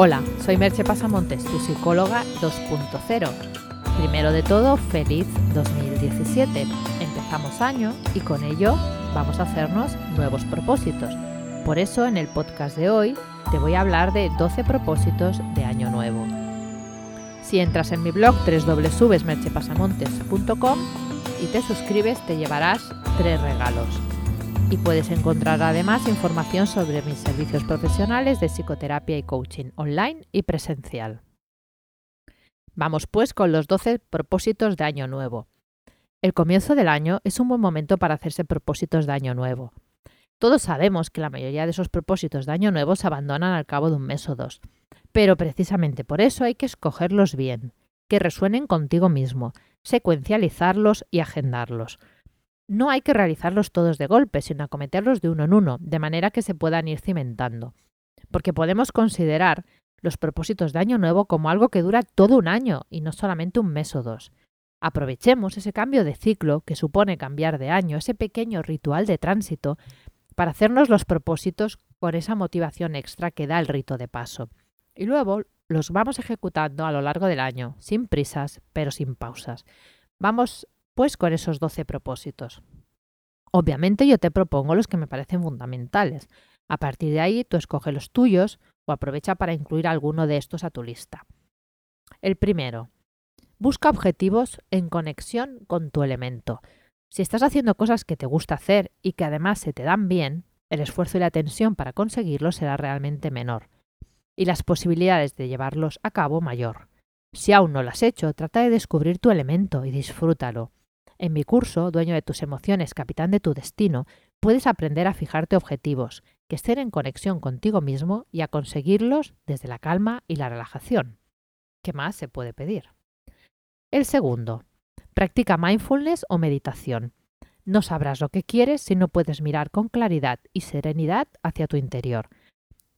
Hola, soy Merche Pasamontes, tu psicóloga 2.0. Primero de todo, feliz 2017. Empezamos año y con ello vamos a hacernos nuevos propósitos. Por eso en el podcast de hoy te voy a hablar de 12 propósitos de año nuevo. Si entras en mi blog www.merchepasamontes.com y te suscribes te llevarás tres regalos y puedes encontrar además información sobre mis servicios profesionales de psicoterapia y coaching online y presencial. Vamos pues con los 12 propósitos de Año Nuevo. El comienzo del año es un buen momento para hacerse propósitos de Año Nuevo. Todos sabemos que la mayoría de esos propósitos de Año Nuevo se abandonan al cabo de un mes o dos, pero precisamente por eso hay que escogerlos bien, que resuenen contigo mismo, secuencializarlos y agendarlos no hay que realizarlos todos de golpe, sino acometerlos de uno en uno, de manera que se puedan ir cimentando. Porque podemos considerar los propósitos de Año Nuevo como algo que dura todo un año y no solamente un mes o dos. Aprovechemos ese cambio de ciclo que supone cambiar de año, ese pequeño ritual de tránsito, para hacernos los propósitos con esa motivación extra que da el rito de paso. Y luego los vamos ejecutando a lo largo del año, sin prisas, pero sin pausas. Vamos con esos 12 propósitos. Obviamente yo te propongo los que me parecen fundamentales. A partir de ahí tú escoge los tuyos o aprovecha para incluir alguno de estos a tu lista. El primero, busca objetivos en conexión con tu elemento. Si estás haciendo cosas que te gusta hacer y que además se te dan bien, el esfuerzo y la tensión para conseguirlo será realmente menor y las posibilidades de llevarlos a cabo mayor. Si aún no lo has hecho, trata de descubrir tu elemento y disfrútalo. En mi curso, Dueño de tus emociones, capitán de tu destino, puedes aprender a fijarte objetivos que estén en conexión contigo mismo y a conseguirlos desde la calma y la relajación. ¿Qué más se puede pedir? El segundo, practica mindfulness o meditación. No sabrás lo que quieres si no puedes mirar con claridad y serenidad hacia tu interior.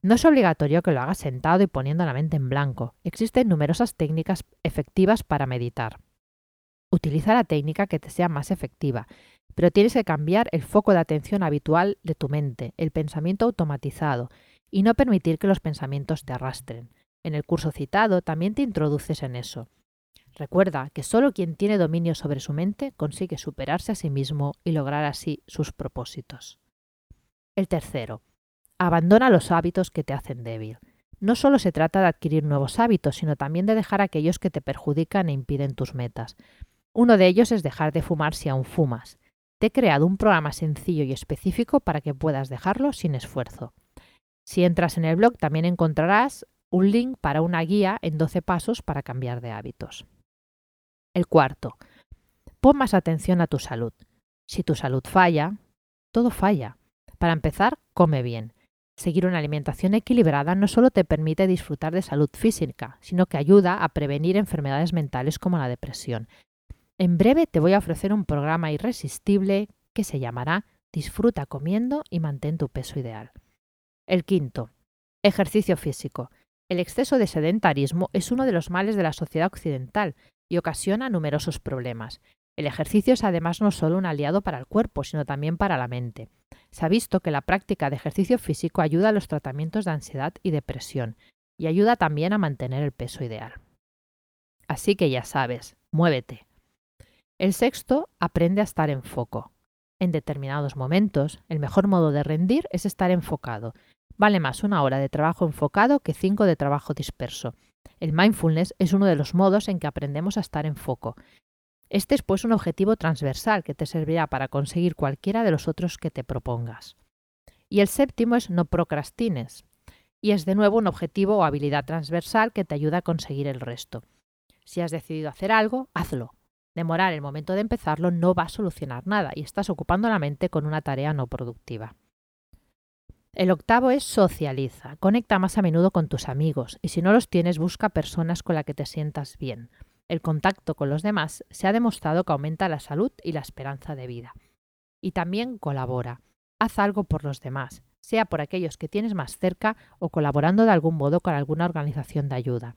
No es obligatorio que lo hagas sentado y poniendo la mente en blanco. Existen numerosas técnicas efectivas para meditar. Utiliza la técnica que te sea más efectiva, pero tienes que cambiar el foco de atención habitual de tu mente, el pensamiento automatizado, y no permitir que los pensamientos te arrastren. En el curso citado también te introduces en eso. Recuerda que solo quien tiene dominio sobre su mente consigue superarse a sí mismo y lograr así sus propósitos. El tercero, abandona los hábitos que te hacen débil. No solo se trata de adquirir nuevos hábitos, sino también de dejar aquellos que te perjudican e impiden tus metas. Uno de ellos es dejar de fumar si aún fumas. Te he creado un programa sencillo y específico para que puedas dejarlo sin esfuerzo. Si entras en el blog también encontrarás un link para una guía en 12 pasos para cambiar de hábitos. El cuarto, pon más atención a tu salud. Si tu salud falla, todo falla. Para empezar, come bien. Seguir una alimentación equilibrada no solo te permite disfrutar de salud física, sino que ayuda a prevenir enfermedades mentales como la depresión, en breve te voy a ofrecer un programa irresistible que se llamará Disfruta comiendo y mantén tu peso ideal. El quinto, ejercicio físico. El exceso de sedentarismo es uno de los males de la sociedad occidental y ocasiona numerosos problemas. El ejercicio es además no solo un aliado para el cuerpo, sino también para la mente. Se ha visto que la práctica de ejercicio físico ayuda a los tratamientos de ansiedad y depresión y ayuda también a mantener el peso ideal. Así que ya sabes, muévete, el sexto, aprende a estar en foco. En determinados momentos, el mejor modo de rendir es estar enfocado. Vale más una hora de trabajo enfocado que cinco de trabajo disperso. El mindfulness es uno de los modos en que aprendemos a estar en foco. Este es pues un objetivo transversal que te servirá para conseguir cualquiera de los otros que te propongas. Y el séptimo es no procrastines. Y es de nuevo un objetivo o habilidad transversal que te ayuda a conseguir el resto. Si has decidido hacer algo, hazlo. Demorar el momento de empezarlo no va a solucionar nada y estás ocupando la mente con una tarea no productiva. El octavo es socializa. Conecta más a menudo con tus amigos y si no los tienes busca personas con las que te sientas bien. El contacto con los demás se ha demostrado que aumenta la salud y la esperanza de vida. Y también colabora. Haz algo por los demás, sea por aquellos que tienes más cerca o colaborando de algún modo con alguna organización de ayuda.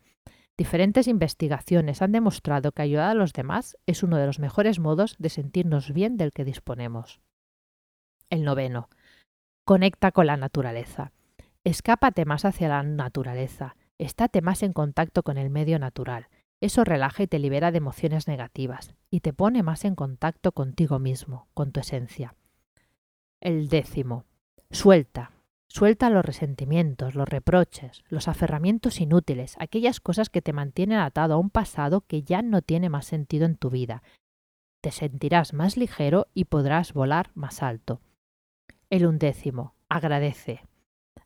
Diferentes investigaciones han demostrado que ayudar a los demás es uno de los mejores modos de sentirnos bien del que disponemos. El noveno. Conecta con la naturaleza. Escápate más hacia la naturaleza. Estate más en contacto con el medio natural. Eso relaja y te libera de emociones negativas y te pone más en contacto contigo mismo, con tu esencia. El décimo. Suelta. Suelta los resentimientos, los reproches, los aferramientos inútiles, aquellas cosas que te mantienen atado a un pasado que ya no tiene más sentido en tu vida. Te sentirás más ligero y podrás volar más alto. El undécimo. Agradece.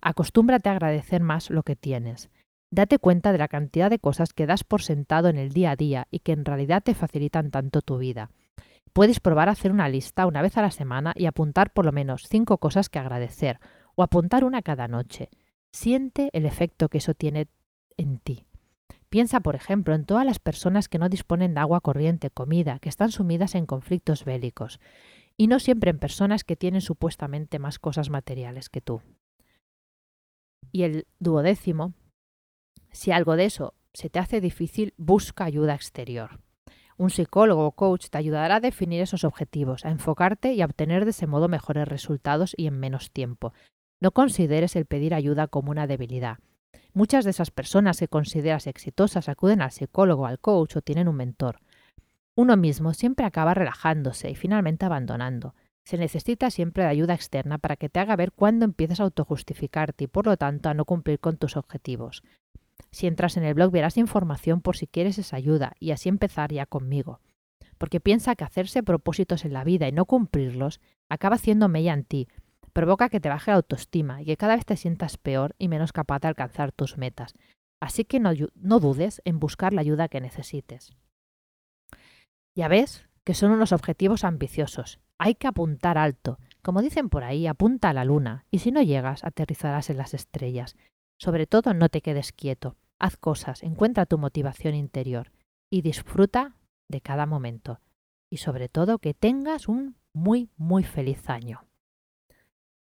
Acostúmbrate a agradecer más lo que tienes. Date cuenta de la cantidad de cosas que das por sentado en el día a día y que en realidad te facilitan tanto tu vida. Puedes probar a hacer una lista una vez a la semana y apuntar por lo menos cinco cosas que agradecer, o apuntar una cada noche. Siente el efecto que eso tiene en ti. Piensa, por ejemplo, en todas las personas que no disponen de agua corriente, comida, que están sumidas en conflictos bélicos, y no siempre en personas que tienen supuestamente más cosas materiales que tú. Y el duodécimo, si algo de eso se te hace difícil, busca ayuda exterior. Un psicólogo o coach te ayudará a definir esos objetivos, a enfocarte y a obtener de ese modo mejores resultados y en menos tiempo, no consideres el pedir ayuda como una debilidad. Muchas de esas personas que consideras exitosas acuden al psicólogo, al coach o tienen un mentor. Uno mismo siempre acaba relajándose y finalmente abandonando. Se necesita siempre de ayuda externa para que te haga ver cuándo empiezas a autojustificarte y por lo tanto a no cumplir con tus objetivos. Si entras en el blog verás información por si quieres esa ayuda y así empezar ya conmigo. Porque piensa que hacerse propósitos en la vida y no cumplirlos acaba haciendo mella en ti provoca que te baje la autoestima y que cada vez te sientas peor y menos capaz de alcanzar tus metas. Así que no, dudes en buscar la ayuda que necesites. Ya ves que son unos objetivos ambiciosos. Hay que apuntar alto. Como dicen por ahí, apunta a la luna y si no llegas, aterrizarás en las estrellas. Sobre todo, no te quedes quieto. Haz cosas, encuentra tu motivación interior y disfruta de cada momento. Y sobre todo, que tengas un muy, muy feliz año.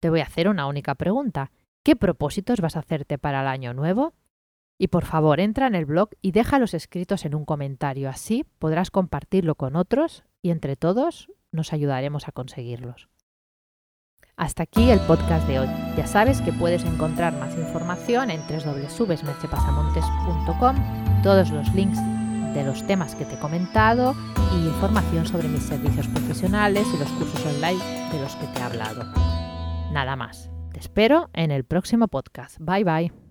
Te voy a hacer una única pregunta. ¿Qué propósitos vas a hacerte para el año nuevo? Y por favor, entra en el blog y déjalos escritos en un comentario. Así podrás compartirlo con otros y entre todos nos ayudaremos a conseguirlos. Hasta aquí el podcast de hoy. Ya sabes que puedes encontrar más información en www.merchepasamontes.com, todos los links de los temas que te he comentado y información sobre mis servicios profesionales y los cursos online de los que te he hablado. Nada más. Te espero en el próximo podcast. Bye bye.